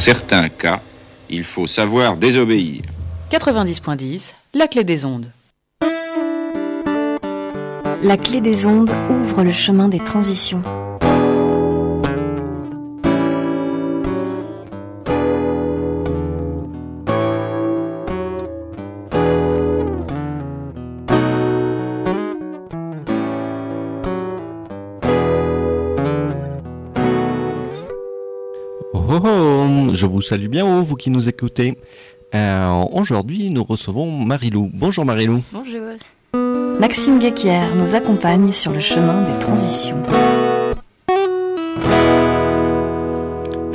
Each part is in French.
certains cas, il faut savoir désobéir. 90.10, la clé des ondes. La clé des ondes ouvre le chemin des transitions. Vous salue bien, vous qui nous écoutez. Euh, aujourd'hui, nous recevons Marilou. Bonjour Marilou. Bonjour. Maxime Guéquière nous accompagne sur le chemin des transitions.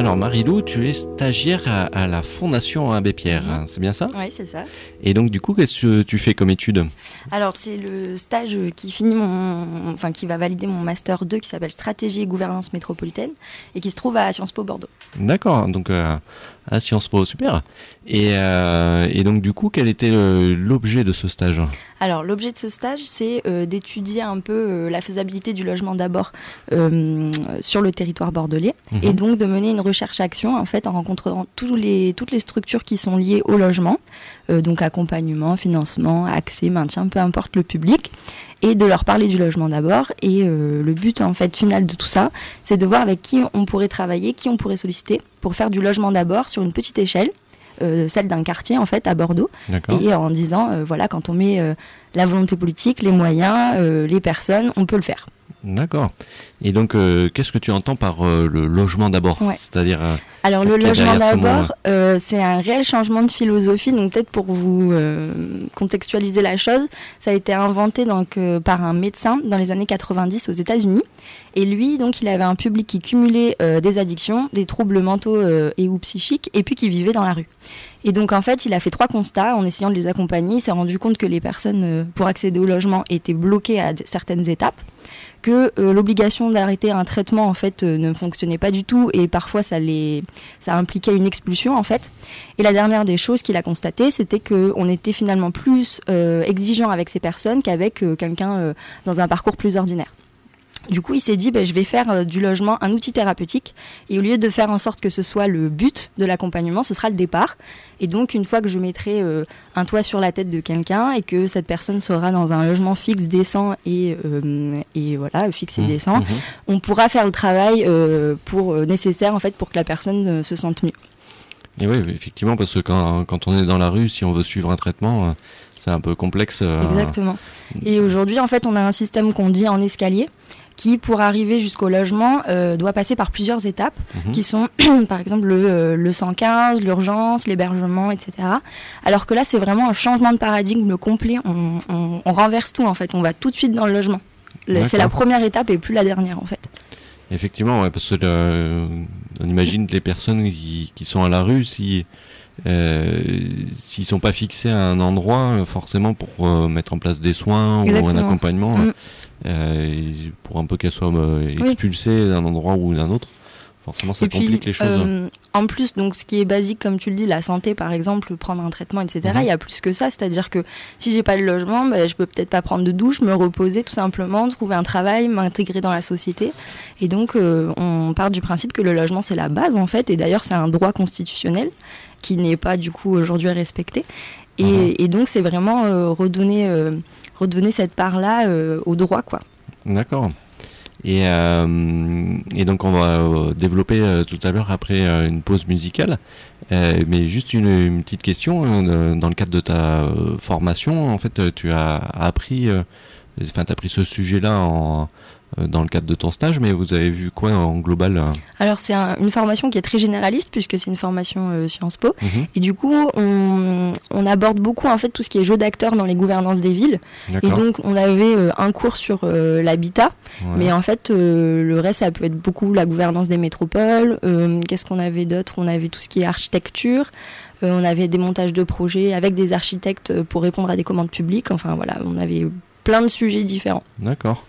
Alors Marilou, tu es stagiaire à, la Fondation Abbé Pierre, mhm. c'est bien ça? Oui, c'est ça. Et donc du coup, qu'est-ce que tu fais comme étude? Alors c'est le stage qui finit mon, enfin qui va valider mon master 2 qui s'appelle Stratégie et gouvernance métropolitaine et qui se trouve à Sciences Po Bordeaux. D'accord, donc euh, à Sciences Po, super. Et, euh, et donc du coup, quel était euh, l'objet de ce stage? Alors l'objet de ce stage, c'est euh, d'étudier un peu euh, la faisabilité du logement d'abord sur le territoire bordelais mhm. et donc de mener une recherche-action en fait en rencontrant tous les, toutes les structures qui sont liées au logement, donc accompagnement, financement, accès, maintien, peu importe le public et de leur parler du logement d'abord. Et le but en fait final de tout ça, c'est de voir avec qui on pourrait travailler, qui on pourrait solliciter pour faire du logement d'abord sur une petite échelle euh, celle d'un quartier en fait à Bordeaux, et en disant euh, voilà quand on met euh, la volonté politique, les moyens, les personnes, on peut le faire. D'accord. Et donc, euh, qu'est-ce que tu entends par euh, le logement d'abord C'est-à-dire. Euh, Alors, le logement d'abord, c'est un réel changement de philosophie. Donc, peut-être pour vous contextualiser la chose, ça a été inventé donc par un médecin dans les années 90 aux États-Unis. Et lui, donc, il avait un public qui cumulait des addictions, des troubles mentaux et ou psychiques, et puis qui vivait dans la rue. Et donc en fait, il a fait trois constats en essayant de les accompagner. Il s'est rendu compte que les personnes pour accéder au logement étaient bloquées à certaines étapes que euh, l'obligation d'arrêter un traitement en fait euh, ne fonctionnait pas du tout et parfois ça les ça impliquait une expulsion en fait. Et la dernière des choses qu'il a constaté, c'était que on était finalement plus euh, exigeant avec ces personnes qu'avec quelqu'un dans un parcours plus ordinaire. Du coup, il s'est dit, ben, je vais faire euh, du logement un outil thérapeutique. Et au lieu de faire en sorte que ce soit le but de l'accompagnement, ce sera le départ. Et donc, une fois que je mettrai euh, un toit sur la tête de quelqu'un et que cette personne sera dans un logement fixe, décent et, euh, et voilà, fixe et mmh. décent, mmh. on pourra faire le travail pour nécessaire en fait pour que la personne se sente mieux. Et oui, effectivement, parce que quand, quand on est dans la rue, si on veut suivre un traitement, c'est un peu complexe. Exactement. Et aujourd'hui, en fait, on a un système qu'on dit en escalier qui, pour arriver jusqu'au logement, euh, doit passer par plusieurs étapes, mhm. qui sont, par exemple, le, le 115, l'urgence, l'hébergement, etc. Alors que là, c'est vraiment un changement de paradigme complet. On, on, on, renverse tout, en fait. On va tout de suite dans le logement. C'est la première étape et plus la dernière, en fait. Effectivement, ouais, parce que euh, on imagine les personnes qui, qui, sont à la rue, si euh, s'ils sont pas fixés à un endroit, forcément pour euh, mettre en place des soins ou un accompagnement, mm. Euh, pour un peu qu'elle soit euh, expulsée d'un endroit ou d'un autre. Forcément, ça complique les choses. Euh, en plus, donc, ce qui est basique, comme tu le dis, la santé, par exemple, prendre un traitement, etc. Mhm. Il y a plus que ça, c'est-à-dire que si j'ai pas de logement, ben, je peux peut-être pas prendre de douche, me reposer, tout simplement, trouver un travail, m'intégrer dans la société. Et donc, on part du principe que le logement c'est la base, en fait. Et d'ailleurs, c'est un droit constitutionnel qui n'est pas du coup aujourd'hui respecté. Et, mhm. et donc, c'est vraiment redonner redonner cette part-là euh, au droit, quoi. D'accord. Et, euh, donc on va euh, développer tout à l'heure après une pause musicale. mais juste une, petite question, hein, dans le cadre de ta formation, en fait, tu as appris, enfin, tu as appris ce sujet-là en, dans le cadre de ton stage, mais vous avez vu quoi en global euh Alors c'est une formation qui est très généraliste puisque c'est une formation euh, Sciences Po, mhm. et du coup on, on, aborde beaucoup en fait tout ce qui est jeu d'acteurs dans les gouvernances des villes. Et donc on avait un cours sur l'habitat, mais en fait le reste ça peut être beaucoup la gouvernance des métropoles. Qu'est-ce qu'on avait d'autre? On avait tout ce qui est architecture. on avait des montages de projets avec des architectes pour répondre à des commandes publiques. Enfin voilà, on avait plein de sujets différents. D'accord.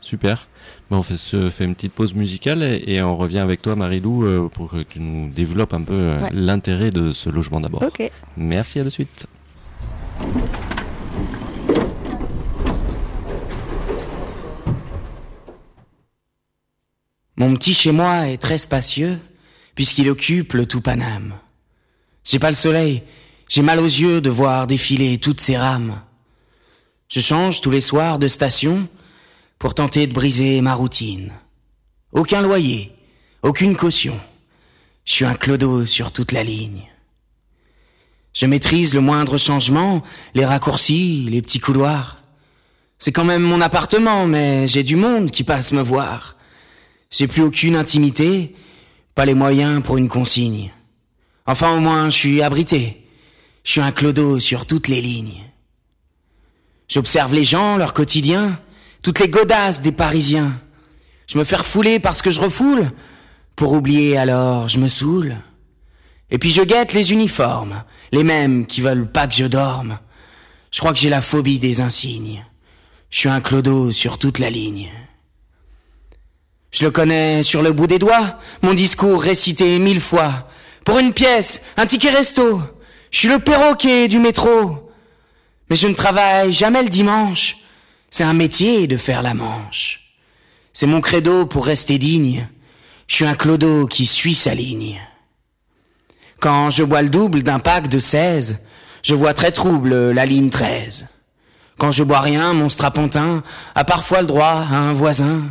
Super. on fait, se fait une petite pause musicale et, on revient avec toi, Marilou, euh, pour que tu nous développes un peu euh, l'intérêt de ce logement d'abord. Ok. Merci, à de suite. Mon petit chez moi est très spacieux. puisqu'il occupe le tout Paname. J'ai pas le soleil, j'ai mal aux yeux de voir défiler toutes ces rames. Je change tous les soirs de station pour tenter de briser ma routine. Aucun loyer, aucune caution. Je suis un clodo sur toute la ligne. Je maîtrise le moindre changement, les raccourcis, les petits couloirs. C'est quand même mon appartement, mais j'ai du monde qui passe me voir. J'ai plus aucune intimité, pas les moyens pour une consigne. Enfin, au moins, je suis abrité. Je suis un clodo sur toutes les lignes. J'observe les gens, leur quotidien, toutes les godasses des Parisiens. Je me fais refouler parce que je refoule. Pour oublier alors, je me saoule. Et puis je guette les uniformes, les mêmes qui veulent pas que je dorme. Je crois que j'ai la phobie des insignes. Je suis un clodo sur toute la ligne. Je le connais sur le bout des doigts, mon discours récité mille fois. Pour une pièce, un ticket resto. Je suis le perroquet du métro. Mais je ne travaille jamais le dimanche. C'est un métier de faire la manche. C'est mon credo pour rester digne. Je suis un clodo qui suit sa ligne. Quand je bois le double d'un pack de 16, je vois très trouble la ligne 13. Quand je bois rien, mon strapontin a parfois le droit à un voisin.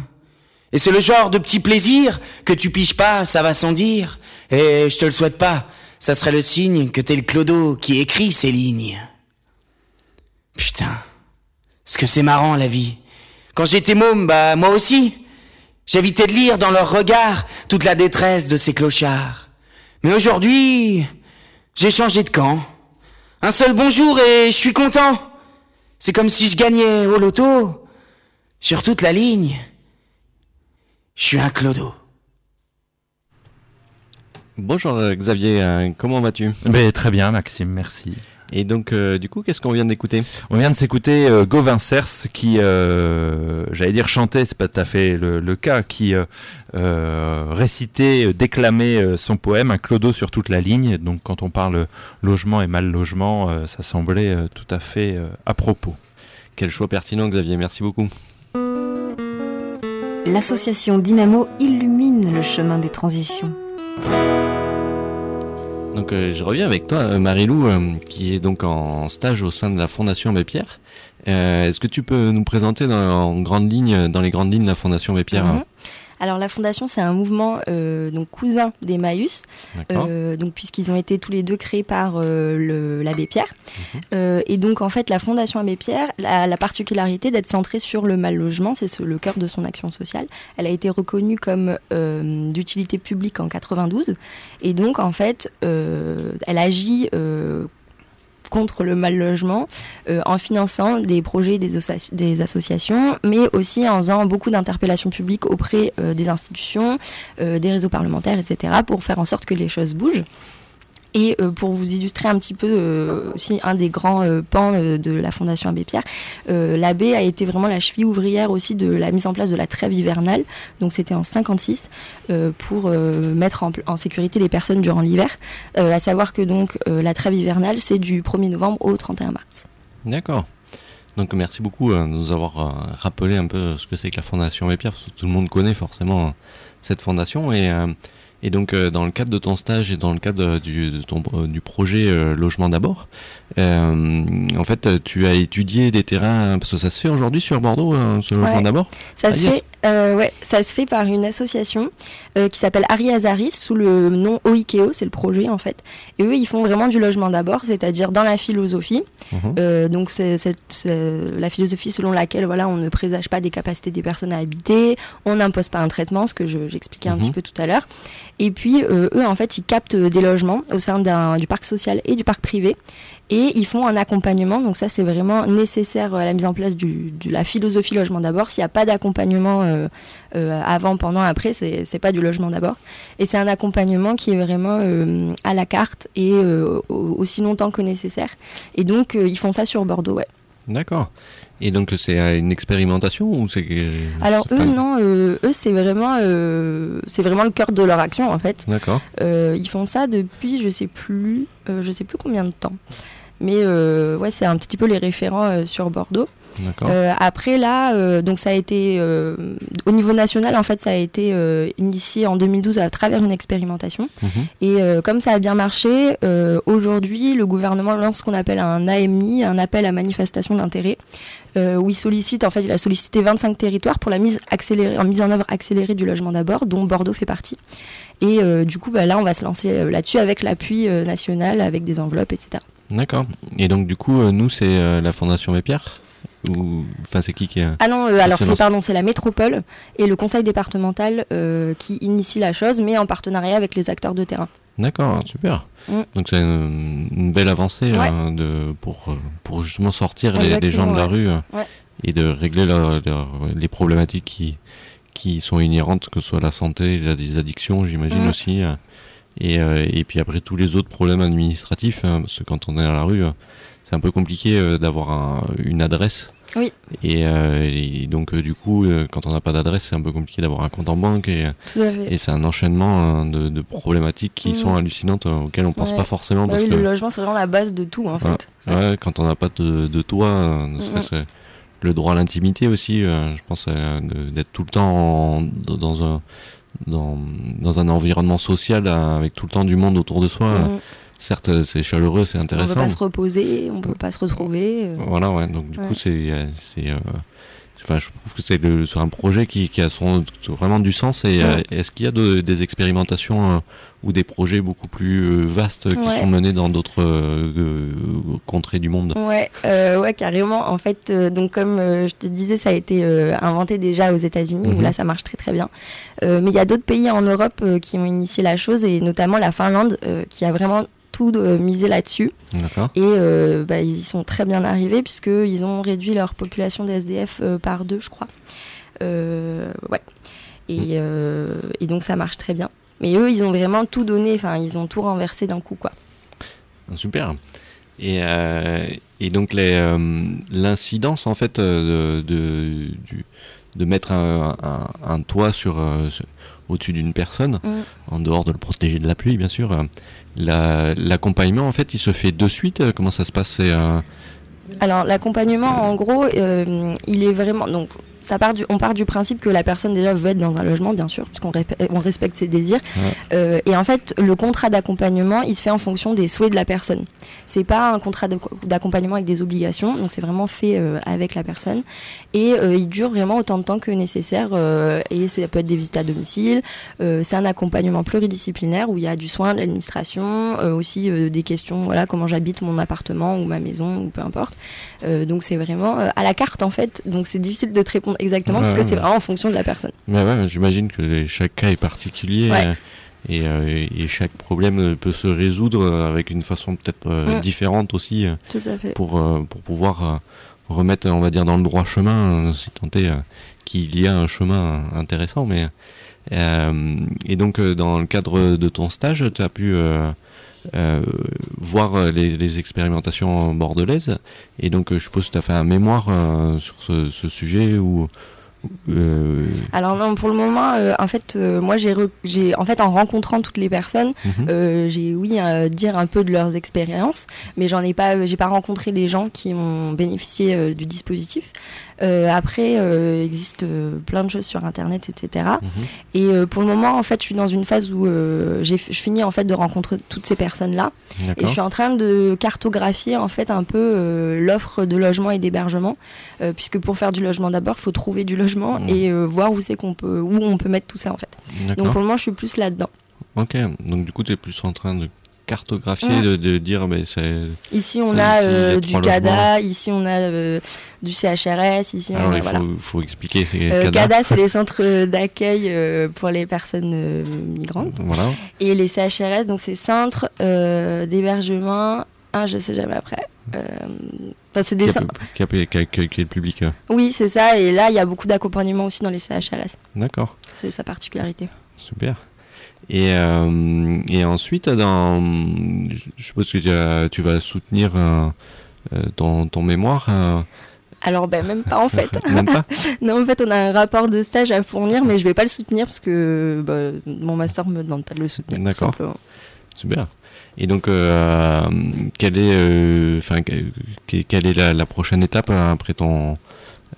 Et c'est le genre de petit plaisir que tu piches pas, ça va sans dire. Et je te le souhaite pas, ça serait le signe que t'es le clodo qui écrit ces lignes. Putain, ce que c'est marrant la vie. Quand j'étais môme, bah moi aussi, j'évitais de lire dans leur regard toute la détresse de ces clochards. Mais aujourd'hui, j'ai changé de camp. Un seul bonjour et je suis content. C'est comme si je gagnais au loto sur toute la ligne. Je suis un clodo. Bonjour euh, Xavier, euh, comment vas-tu? Ben, Très bien Maxime, merci. Et donc, euh, du coup, qu'est-ce qu'on vient d'écouter? On vient de s'écouter euh, Gauvin Cers qui, euh, j'allais dire chantait, c'est pas tout à fait le, le cas, qui récitait, déclamait son poème, un clodo sur toute la ligne. Donc, quand on parle logement et mal logement, ça semblait tout à fait à propos. Quel choix pertinent, Xavier. Merci beaucoup. L'association Dynamo illumine le chemin des transitions. Donc euh, je reviens avec toi, euh, Marilou, euh, qui est donc en stage au sein de la Fondation Abbé Pierre. Est-ce que tu peux nous présenter dans, en grande ligne, dans les grandes lignes, la Fondation Abbé. Alors la fondation, c'est un mouvement euh, donc cousin d'Emmaüs, euh, donc puisqu'ils ont été tous les deux créés par euh, l'abbé Pierre. Mhm. Euh, et donc en fait, la fondation Abbé Pierre a la particularité d'être centrée sur le mal logement, c'est le cœur de son action sociale. Elle a été reconnue comme euh, d'utilité publique en 92, et donc en fait, elle agit contre le mal logement euh, en finançant des projets des, associations, mais aussi en faisant beaucoup d'interpellations publiques auprès euh, des institutions, euh, des réseaux parlementaires, etc., pour faire en sorte que les choses bougent. Et euh, pour vous illustrer un petit peu euh, aussi un des grands euh, pans de la Fondation Abbé Pierre, l'abbé a été vraiment la cheville ouvrière aussi de la mise en place de la trêve hivernale. Donc c'était en 56 pour mettre en, sécurité les personnes durant l'hiver. à savoir que donc la trêve hivernale c'est du 1er novembre au 31 mars. D'accord. Donc merci beaucoup de nous avoir rappelé un peu ce que c'est que la Fondation Abbé Pierre, parce que tout le monde connaît forcément cette fondation et et donc, euh, dans le cadre de ton stage et dans le cadre du, de euh, du projet euh, Logement d'abord, en fait, tu as étudié des terrains, parce que ça se fait aujourd'hui sur Bordeaux, ce Logement d'abord Ça se fait, ouais, ça se fait par une association qui s'appelle Ari Azaris, sous le nom OIKEO, c'est le projet en fait. Et eux, ils font vraiment du logement d'abord, c'est-à-dire dans la philosophie. Mhm. donc, c'est la philosophie selon laquelle, voilà, on ne présage pas des capacités des personnes à habiter, on n'impose pas un traitement, ce que j'expliquais un mhm. petit peu tout à l'heure. Et puis euh, eux, en fait, ils captent des logements au sein du parc social et du parc privé. Et ils font un accompagnement, donc ça c'est vraiment nécessaire à la mise en place du, de la philosophie logement d'abord. S'il n'y a pas d'accompagnement euh, euh, avant, pendant, après, c'est, c'est pas du logement d'abord. Et c'est un accompagnement qui est vraiment euh, à la carte et euh, aussi longtemps que nécessaire. Et donc ils font ça sur Bordeaux, ouais. D'accord. Et donc c'est une expérimentation ou c'est Alors eux non, euh, eux c'est vraiment euh, c'est vraiment le cœur de leur action en fait. D'accord. Euh, ils font ça depuis je sais plus je sais plus combien de temps. Mais ouais, c'est un petit peu les référents sur Bordeaux. Euh, après là, euh, donc ça a été euh, au niveau national en fait, ça a été initié en 2012 à travers une expérimentation. Mhm. Et comme ça a bien marché, aujourd'hui le gouvernement lance ce qu'on appelle un AMI, un appel à manifestation d'intérêt, où il sollicite en fait, il a sollicité 25 territoires pour la mise accélérée, en mise en œuvre accélérée du logement d'abord, dont Bordeaux fait partie. Et du coup, bah, là, on va se lancer là-dessus avec l'appui national, avec des enveloppes, etc. D'accord. Et donc, du coup, nous, c'est la Fondation Mépierre ou enfin c'est qui qui Ah non, euh, alors c'est pardon, c'est la métropole et le conseil départemental euh, qui initie la chose, mais en partenariat avec les acteurs de terrain. D'accord, super. Mm. Donc c'est une, belle avancée hein, de pour euh, pour justement sortir les, gens de la rue et de régler les problématiques qui qui sont inhérentes, que ce soit la santé, les addictions, j'imagine mm. aussi. Et, et puis après tous les autres problèmes administratifs, hein, parce que quand on est à la rue, c'est un peu compliqué euh, d'avoir une adresse. Oui. Et, euh, donc euh, du coup, quand on n'a pas d'adresse, c'est un peu compliqué d'avoir un compte en banque et, et c'est un enchaînement de, problématiques qui sont mm. hallucinantes auxquelles on pense pas forcément. Bah oui, le logement c'est vraiment la base de tout en fait. Ouais, quand on n'a pas de, de toit, mm. le droit à l'intimité aussi. je pense d'être tout le temps dans un dans, dans un environnement social avec tout le temps du monde autour de soi. Mm certes c'est chaleureux, c'est intéressant. On peut pas se reposer, on peut pas se retrouver. Euh. Voilà, ouais. Donc du coup c'est euh, euh, Enfin, je trouve que c'est un projet qui, qui, a son, vraiment du sens. Et est-ce qu'il y a des expérimentations ou des projets beaucoup plus vastes qui sont menés dans d'autres contrées du monde? Ouais, ouais, carrément. En fait, donc comme je te disais, ça a été inventé déjà aux États-Unis où mhm. là ça marche très très bien. mais il y a d'autres pays en Europe qui ont initié la chose et notamment la Finlande qui a vraiment tout de miser là-dessus. Et euh, bah, ils y sont très bien arrivés puisqu'ils ont réduit leur population des SDF euh, par deux, je crois. Euh, ouais. Et, et, donc ça marche très bien. Mais eux, ils ont vraiment tout donné, enfin, ils ont tout renversé d'un coup, quoi. Super. Et, et donc l'incidence, en fait, de, de, de mettre un, un, toit sur, au-dessus d'une personne, mm. en dehors de le protéger de la pluie, bien sûr, L'accompagnement, en fait, il se fait de suite Comment ça se passe? Euh, Alors, l'accompagnement, en gros, euh, il est vraiment. Donc, ça part du, on part du principe que la personne déjà veut être dans un logement, bien sûr, puisqu'on on respecte ses désirs. Euh, et en fait, le contrat d'accompagnement, il se fait en fonction des souhaits de la personne. C'est pas un contrat d'accompagnement avec des obligations, donc c'est vraiment fait euh, avec la personne. Et euh, il dure vraiment autant de temps que nécessaire. et ça peut être des visites à domicile. c'est un accompagnement pluridisciplinaire où il y a du soin, de l'administration, aussi des questions, voilà, comment j'habite mon appartement ou ma maison ou peu importe. donc c'est vraiment à la carte en fait. Donc c'est difficile de te répondre exactement parce que c'est vraiment en fonction de la personne. Mais ouais, j'imagine que chaque cas est particulier. Euh, euh, et, chaque problème peut se résoudre avec une façon peut-être euh, différente aussi pour pour pouvoir remettre on va dire dans le droit chemin si tant est qu'il y a un chemin intéressant mais et donc dans le cadre de ton stage tu as pu voir les, expérimentations bordelaises et donc je suppose que tu as fait un mémoire sur ce, ce sujet ou euh, Alors non, pour le moment, euh, en fait, euh, moi j'ai, j'ai, en fait, en rencontrant toutes les personnes, mhm. j'ai oui à dire un peu de leurs expériences, mais j'en ai pas, j'ai pas rencontré des gens qui ont bénéficié du dispositif. Euh, après, euh, il existe euh, plein de choses sur Internet, etc. Et mhm. pour le moment, en fait, je suis dans une phase où je finis en fait de rencontrer toutes ces personnes-là, et je suis en train de cartographier en fait un peu l'offre de logement et d'hébergement, puisque pour faire du logement d'abord, il faut trouver du logement mhm. et voir où c'est qu'on peut, où on peut mettre tout ça en fait. Donc pour le moment, je suis plus là-dedans. Ok, donc du coup, tu es plus en train de cartographier, de, dire mais c'est. Ici on a euh, du CADA, ici on a euh, du CHRS, ici on a, il faut, faut, expliquer. Euh, CADA, c'est les centres d'accueil pour les personnes migrantes. Voilà. Et les CHRS, donc c'est centres d'hébergement. Ah, je sais jamais après. Enfin, c'est des qui, qui, qui, le public. Oui, c'est ça. Et là, il y a beaucoup d'accompagnement aussi dans les CHRS. D'accord. C'est sa particularité. Super. Et, euh, et ensuite, dans, je suppose que tu, vas soutenir euh, euh, ton, ton, mémoire. Alors ben même pas en fait. même pas non en fait on a un rapport de stage à fournir mais je vais pas le soutenir parce que bah, mon master me demande pas de le soutenir. D'accord. Super. Et donc, euh, quelle est, euh, quelle est la, prochaine étape après ton,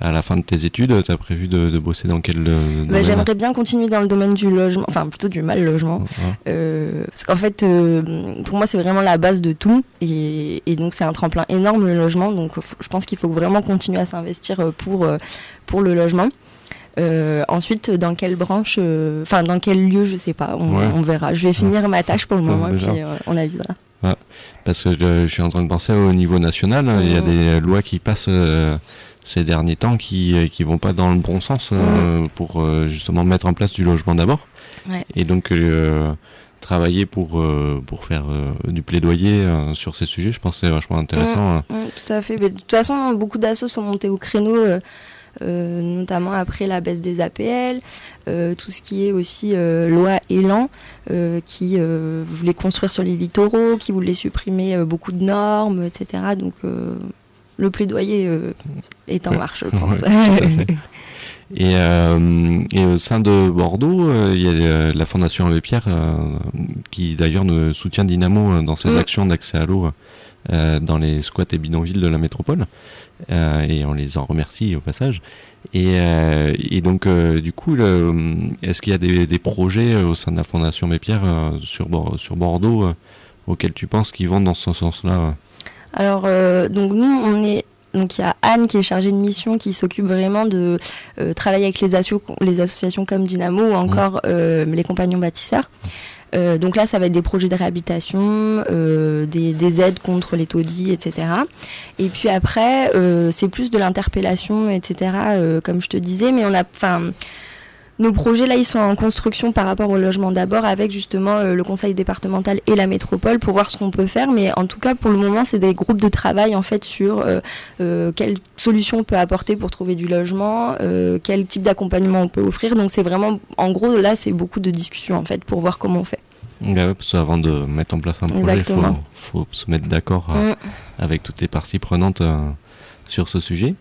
à la fin de tes études Tu as prévu de, bosser dans quel euh, bah, J'aimerais bien continuer dans le domaine du logement, enfin plutôt du mal logement. parce qu'en fait, pour moi, c'est vraiment la base de tout. Et, donc, c'est un tremplin énorme le logement. Donc, je pense qu'il faut vraiment continuer à s'investir pour, pour le logement. Euh, ensuite, dans quelle branche, euh, enfin dans quel lieu, je sais pas, on, verra. Je vais finir ma tâche pour le moment, puis euh, on avisera. Parce que je suis en train de penser au niveau national, il y a des lois qui passent ces derniers temps qui qui vont pas dans le bon sens pour justement mettre en place du logement d'abord. Et donc travailler pour pour faire du plaidoyer sur ces sujets, je pense que c'est vachement intéressant. tout à fait. Mais de toute façon, beaucoup d'assos sont montés au créneau euh, notamment après la baisse des APL, euh, tout ce qui est aussi euh, loi Élan, qui voulait construire sur les littoraux, qui voulait supprimer beaucoup de normes, etc. Donc le plaidoyer est en marche, je pense. Et, et, au sein de Bordeaux, il y a la Fondation Abbé Pierre qui d'ailleurs nous soutient Dynamo dans ses mm. actions d'accès à l'eau dans les squats et bidonvilles de la métropole. Euh, et on les en remercie au passage. Et, euh, et donc, euh, du coup, est-ce qu'il y a des, des, projets au sein de la Fondation Mépierre sur, sur Bordeaux auxquels tu penses qu'ils vont dans ce sens-là Alors, donc nous, on est donc il y a Anne qui est chargée de mission qui s'occupe vraiment de travailler avec les, les associations comme Dynamo ou encore les compagnons bâtisseurs. Euh, donc là, ça va être des projets de réhabilitation, euh, des, des, aides contre les taudis, etc. Et puis après, euh, c'est plus de l'interpellation, etc. Euh, comme je te disais, mais on a, enfin. Nos projets là, ils sont en construction par rapport au logement d'abord avec justement euh, le conseil départemental et la métropole pour voir ce qu'on peut faire. Mais en tout cas, pour le moment, c'est des groupes de travail en fait sur euh, euh, quelles solutions on peut apporter pour trouver du logement, quel type d'accompagnement on peut offrir. Donc c'est vraiment, en gros, là, c'est beaucoup de discussions en fait pour voir comment on fait. Ouais, parce avant de mettre en place un projet, il faut, faut, se mettre d'accord mm. avec toutes les parties prenantes sur ce sujet.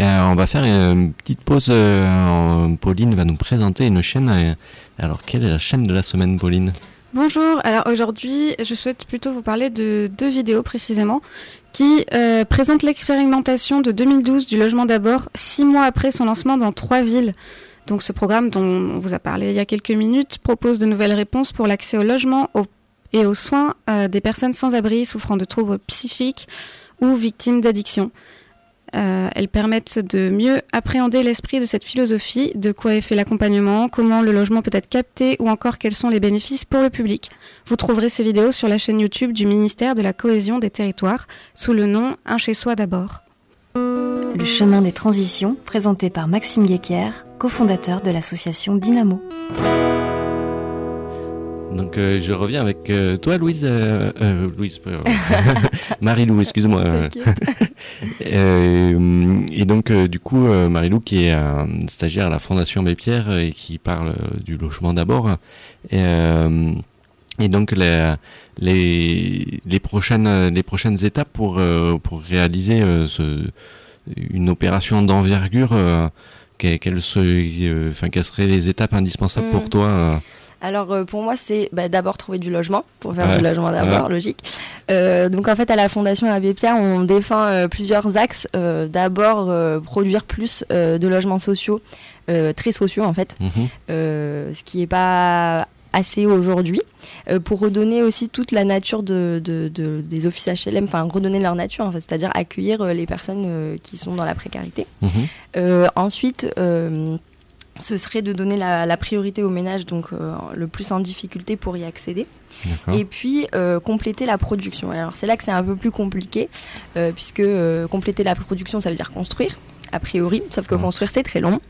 Euh, on va faire une petite pause. Euh, Pauline va nous présenter une chaîne. Euh, alors, quelle est la chaîne de la semaine, Pauline? Bonjour, alors aujourd'hui je souhaite plutôt vous parler de deux vidéos précisément qui présentent l'expérimentation de 2012 du logement d'abord, six mois après son lancement dans trois villes. Donc ce programme dont on vous a parlé il y a quelques minutes propose de nouvelles réponses pour l'accès au logement et aux soins des personnes sans abri souffrant de troubles psychiques ou victimes d'addiction. Euh, elles permettent de mieux appréhender l'esprit de cette philosophie, de quoi est fait l'accompagnement, comment le logement peut être capté ou encore quels sont les bénéfices pour le public. Vous trouverez ces vidéos sur la chaîne YouTube du ministère de la Cohésion des Territoires sous le nom Un chez soi d'abord. Le chemin des transitions, présenté par Maxime Guéquer, cofondateur de l'association Dynamo. Donc euh, je reviens avec euh, toi, Louise, euh, Louise, Marie-Lou, excuse-moi. et donc du coup, Marie-Lou qui est stagiaire à la Fondation Bépierre et qui parle du logement d'abord. Et, et, donc les, les, les prochaines les prochaines étapes pour pour réaliser ce, une opération d'envergure. quelles, enfin, quelles seraient les étapes indispensables pour mm. toi alors euh, pour moi, c'est bah, d'abord trouver du logement pour faire du logement d'abord, logique. Euh, donc en fait, à la Fondation Abbé Pierre, on défend euh, plusieurs axes. d'abord, produire plus de logements sociaux, très sociaux en fait, mhm. ce qui n'est pas assez aujourd'hui pour redonner aussi toute la nature de, des offices HLM, enfin redonner leur nature, en fait, c'est-à-dire accueillir les personnes qui sont dans la précarité. Mhm. ensuite, ce serait de donner la, priorité aux ménages donc euh, le plus en difficulté pour y accéder. Et puis euh, compléter la production. Alors c'est là que c'est un peu plus compliqué euh, puisque compléter la production ça veut dire construire a priori, sauf que construire c'est très long.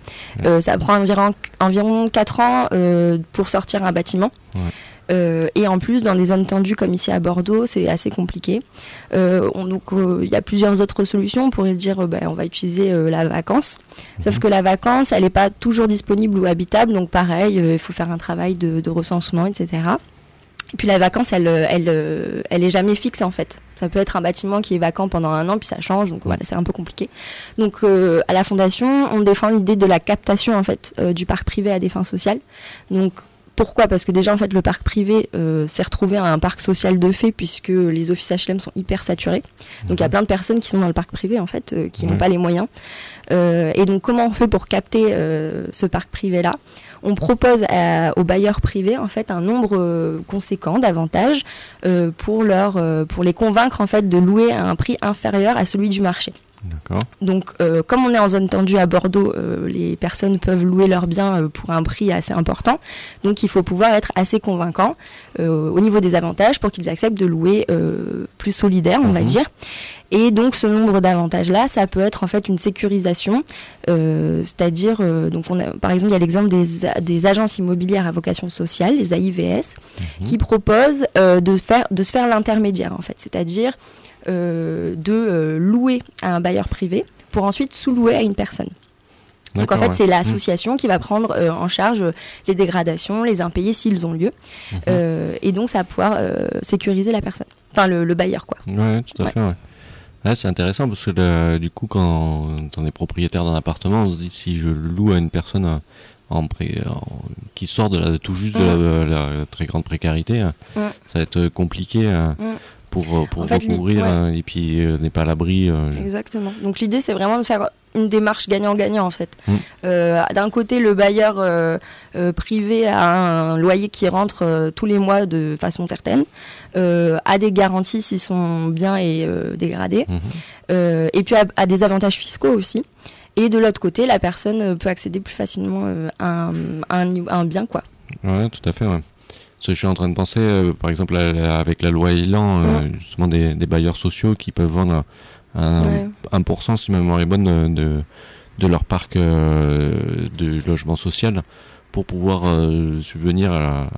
ça prend environ, environ 4 ans pour sortir un bâtiment. Euh, et en plus, dans des zones tendues comme ici à Bordeaux, c'est assez compliqué. Euh, donc, euh, il y a plusieurs autres solutions. On pourrait se dire, ben, on va utiliser la vacance. Sauf mhm. que la vacance, elle n'est pas toujours disponible ou habitable. Donc, pareil, il faut faire un travail de, recensement, etc. Et puis la vacance, elle, elle, elle est jamais fixe en fait. Ça peut être un bâtiment qui est vacant pendant un an, puis ça change, donc voilà, c'est un peu compliqué. Donc à la fondation, on défend l'idée de la captation en fait du parc privé à des fins sociales. Donc pourquoi? Parce que déjà en fait le parc privé s'est retrouvé à un parc social de fait puisque les offices HLM sont hyper saturés. Donc il y a mhm. plein de personnes qui sont dans le parc privé en fait qui n'ont pas les moyens. et donc comment on fait pour capter ce parc privé là on propose aux bailleurs privés en fait un nombre euh, conséquent d'avantages euh, pour leur euh, pour les convaincre en fait de louer à un prix inférieur à celui du marché. Donc, comme on est en zone tendue à Bordeaux, les personnes peuvent louer leurs biens pour un prix assez important. Donc, il faut pouvoir être assez convaincant au niveau des avantages pour qu'ils acceptent de louer plus solidaire, on va mhm. dire. Et donc ce nombre d'avantages-là, ça peut être en fait une sécurisation, euh, c'est-à-dire, euh, donc on a, par exemple, il y a l'exemple des, des, agences immobilières à vocation sociale, les AIVS, mhm. qui proposent euh, de, faire, de se faire l'intermédiaire en fait, c'est-à-dire de louer à un bailleur privé pour ensuite sous-louer à une personne. Donc en fait, c'est l'association qui va prendre en charge les dégradations, les impayés s'ils ont lieu. Mhm. et donc ça va pouvoir sécuriser la personne. Enfin, le, le bailleur, quoi. Oui, tout à fait, ouais c'est intéressant parce que du coup, quand on est propriétaire d'un appartement, on se dit si je loue à une personne euh, en, qui sort de la, tout juste de la, très grande précarité, hein, ça va être compliqué. Pour, euh, pour recouvrir hein, et puis euh, n'est pas à l'abri. Exactement. Donc l'idée c'est vraiment de faire une démarche gagnant-gagnant en fait. Mm. Euh, D'un côté, le bailleur euh, euh, privé a un loyer qui rentre euh, tous les mois de façon certaine, euh, a des garanties si son bien est dégradé, mm-hmm. et puis a, des avantages fiscaux aussi. Et de l'autre côté, la personne peut accéder plus facilement à un, un, bien quoi. Ouais, tout à fait. Ouais. Je suis en train de penser, par exemple, avec la loi Elan, mm. justement des, des, bailleurs sociaux qui peuvent vendre 1%, si ma mémoire est bonne, de, de leur parc euh, de logement social pour pouvoir euh, subvenir à,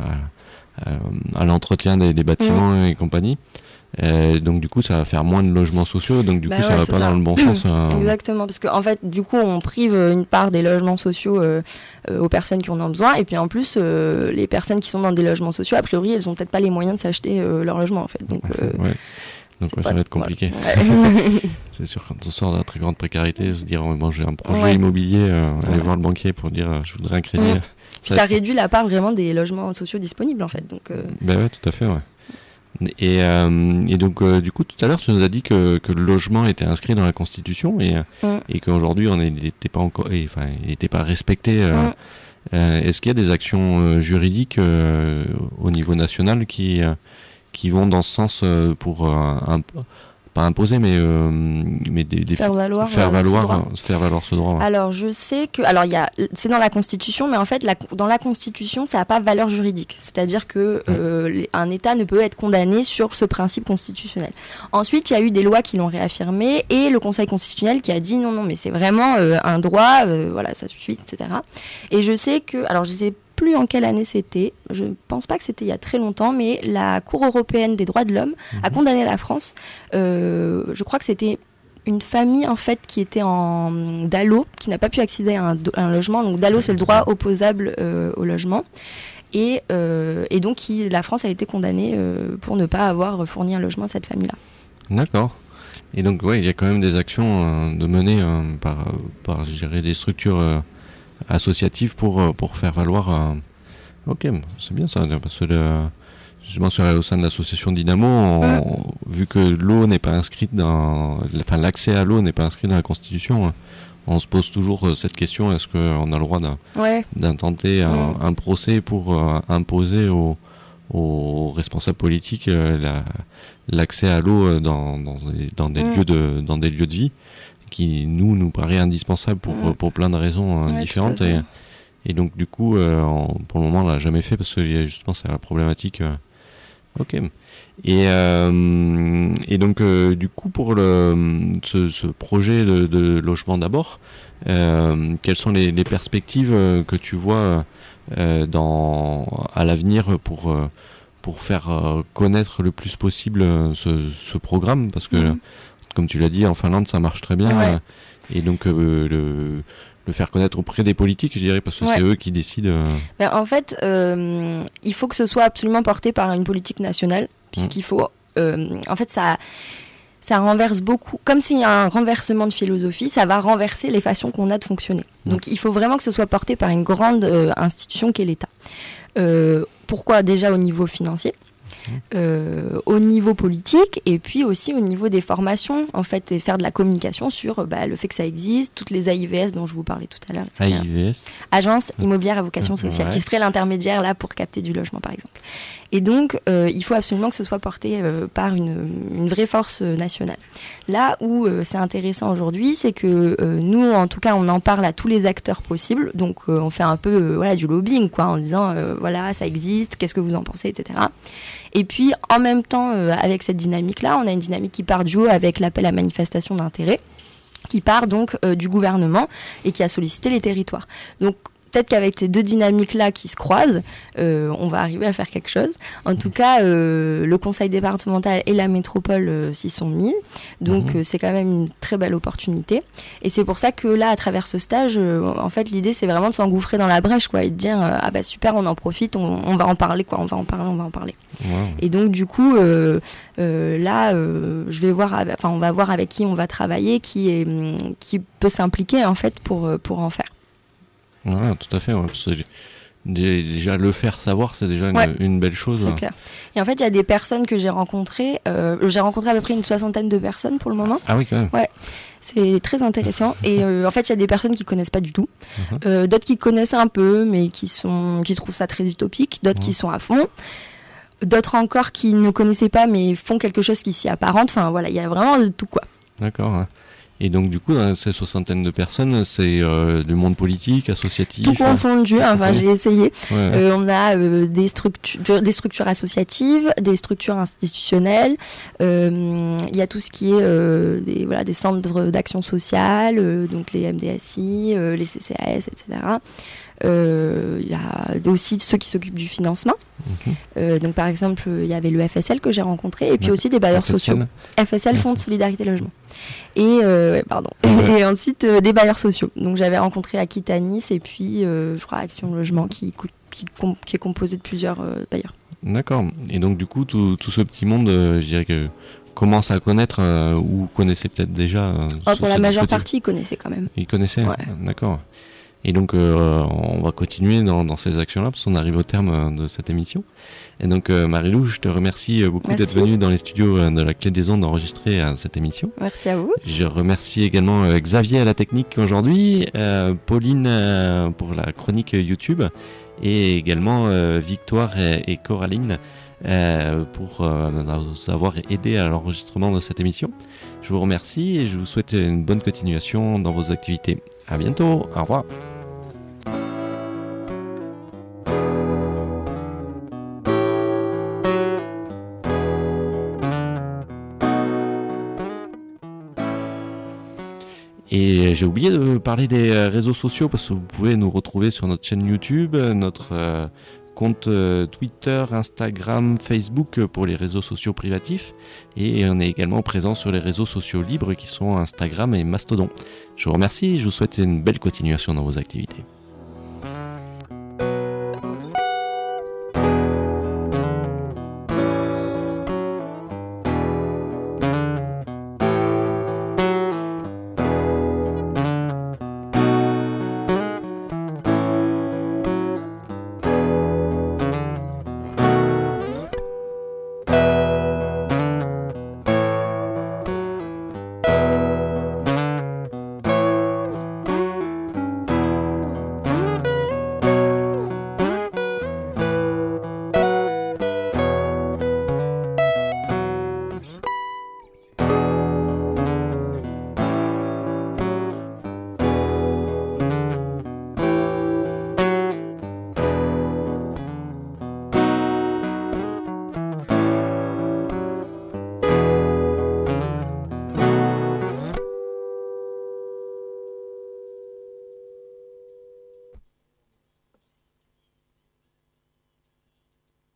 à, l'entretien des, bâtiments et compagnie. Donc du coup, ça va faire moins de logements sociaux, donc du bah coup, ça va pas dans le bon sens. Hein. Exactement, parce qu'en en fait, du coup, on prive une part des logements sociaux euh, aux personnes qui en ont besoin, et puis en plus, les personnes qui sont dans des logements sociaux, a priori, elles ont peut-être pas les moyens de s'acheter leur logement, en fait. Donc, donc ça va être compliqué. c'est sûr quand on sort de la très grande précarité, se dire bon, j'ai un projet immobilier, euh, aller voir le banquier pour dire euh, je voudrais un crédit. Puis ça, réduit la part vraiment des logements sociaux disponibles en fait. Donc, euh... Ben ouais, tout à fait, ouais. Et, euh, et donc du coup tout à l'heure tu nous as dit que, que le logement était inscrit dans la Constitution et, et qu'aujourd'hui on n'était pas encore, enfin il n'était pas respecté. Est-ce qu'il y a des actions juridiques au niveau national qui qui vont dans ce sens euh, pour euh, un, pas imposer, mais, euh, mais des, faire valoir, faire valoir, ce faire valoir ce droit. Alors je sais que, alors il y a, c'est dans la Constitution, mais en fait la, dans la Constitution ça n'a pas valeur juridique, c'est-à-dire que un État ne peut être condamné sur ce principe constitutionnel. Ensuite il y a eu des lois qui l'ont réaffirmé et le Conseil constitutionnel qui a dit non non mais c'est vraiment un droit, voilà ça suffit, etc. Et je sais que, alors je sais plus en quelle année c'était, je ne pense pas que c'était il y a très longtemps, mais la Cour européenne des droits de l'homme a mhm. condamné la France. Euh, je crois que c'était une famille en fait qui était en Dalo, qui n'a pas pu accéder à un, logement. Donc Dalo, c'est le droit opposable euh, au logement. Et, euh, et donc la France a été condamnée pour ne pas avoir fourni un logement à cette famille-là. D'accord. Et donc ouais, il y a quand même des actions de mener par, par je dirais, des structures associative pour, euh, pour faire valoir. Euh, ok, c'est bien ça, parce que justement au sein de l'association Dynamo, vu que l'eau n'est pas inscrite dans, enfin l'accès à l'eau n'est pas inscrit dans la Constitution, on se pose toujours euh, cette question est-ce qu'on a le droit d'intenter un, procès pour imposer aux, aux, responsables politiques l'accès à l'eau dans, dans, des, dans des mm. lieux de dans des lieux de vie? Qui nous nous paraît indispensable pour, mm. pour plein de raisons euh, différentes et, et, donc du coup euh, pour le moment on l'a jamais fait parce que justement c'est la problématique euh, ok. Et, et donc du coup pour le ce, ce projet de, de logement d'abord quelles sont les, les, perspectives que tu vois dans à l'avenir pour pour faire connaître le plus possible ce, ce programme? Parce que mm comme tu l'as dit, en Finlande, ça marche très bien. Euh, et donc, euh, le, le, faire connaître auprès des politiques, je dirais, parce que c'est eux qui décident. Euh. Ben, en fait, il faut que ce soit absolument porté par une politique nationale, puisqu'il mmh. faut. en fait, ça ça renverse beaucoup. Comme s'il y a un renversement de philosophie, ça va renverser les façons qu'on a de fonctionner. Mmh. Donc il faut vraiment que ce soit porté par une grande institution qu'est l'État. pourquoi déjà au niveau financier? Euh, au niveau politique et puis aussi au niveau des formations en fait et faire de la communication sur bah, le fait que ça existe toutes les AIVS dont je vous parlais tout à l'heure AIVS agence immobilière à vocation sociale qui se ferait l'intermédiaire là pour capter du logement par exemple. Et donc euh, il faut absolument que ce soit porté euh, par une, une, vraie force nationale. Là où c'est intéressant aujourd'hui c'est que nous en tout cas on en parle à tous les acteurs possibles. Donc on fait un peu voilà du lobbying quoi en disant voilà ça existe qu'est-ce que vous en pensez etc et puis, en même temps, euh, avec cette dynamique-là, on a une dynamique qui part du haut avec l'appel à manifestation d'intérêt qui part donc euh, du gouvernement et qui a sollicité les territoires. Peut-être qu'avec ces deux dynamiques-là qui se croisent, euh, on va arriver à faire quelque chose. En tout cas, euh, le conseil départemental et la métropole euh, s'y sont mis. Donc, mhm. c'est quand même une très belle opportunité. Et c'est pour ça que là, à travers ce stage, en fait, l'idée, c'est vraiment de s'engouffrer dans la brèche, quoi, et de dire, ah bah super, on en profite, on, va en parler, quoi, on va en parler, on va en parler. Et donc, du coup, là, je vais voir, enfin, on va voir avec qui on va travailler, qui est, qui peut s'impliquer, en fait, pour, pour en faire. Ouais, tout à fait. déjà le faire savoir, c'est déjà une, belle chose. C'est clair. Et en fait, il y a des personnes que j'ai rencontrées. Euh, j'ai rencontré à peu près une soixantaine de personnes pour le moment. Ah oui, quand même. Ouais. C'est très intéressant. Et euh, en fait, il y a des personnes qui connaissent pas du tout, uh-huh. euh, d'autres qui connaissent un peu, mais qui sont, qui trouvent ça très utopique, d'autres qui uh-huh. sont à fond, d'autres encore qui ne connaissaient pas, mais font quelque chose qui s'y apparente. Enfin voilà, il y a vraiment de tout quoi. D'accord. Et donc du coup, dans ces soixantaines de personnes, c'est euh, du monde politique, associatif. Tout confondu. Enfin, j'ai essayé. Euh, on a euh, des structures, des structures associatives, des structures institutionnelles. Il y a tout ce qui est des voilà des centres d'action sociale, donc les MDSI, les CCAS, etc. Euh, il y a aussi ceux qui s'occupent du financement. Euh, donc par exemple, il y avait le FSL que j'ai rencontré et puis aussi des bailleurs sociaux. FSL, Fonds de Solidarité Logement. Et euh, pardon. Et ensuite des bailleurs sociaux. Donc j'avais rencontré Aquitanis et puis je crois Action Logement qui, qui, qui est composé de plusieurs bailleurs. D'accord. Et donc du coup tout, tout ce petit monde, je dirais que commence à connaître ou connaissait peut-être déjà. Oh, pour la majeure partie, ils connaissaient quand même. Ils connaissaient. D'accord. Et donc, euh, on va continuer dans, dans ces actions-là, parce qu'on arrive au terme euh, de cette émission. Et donc, euh, Marilou, je te remercie beaucoup d'être venue dans les studios de la Clé des Ondes enregistrer cette émission. Merci à vous. Je remercie également Xavier à la technique aujourd'hui, Pauline pour la chronique YouTube, et également Victoire et, et Coraline pour nous avoir aidé à l'enregistrement de cette émission. Je vous remercie et je vous souhaite une bonne continuation dans vos activités. À bientôt. Au revoir. Et j'ai oublié de parler des euh, réseaux sociaux parce que vous pouvez nous retrouver sur notre chaîne YouTube, notre euh, compte euh, Twitter, Instagram, Facebook pour les réseaux sociaux privatifs. Et on est également présent sur les réseaux sociaux libres qui sont Instagram et Mastodon. Je vous remercie et je vous souhaite une belle continuation dans vos activités.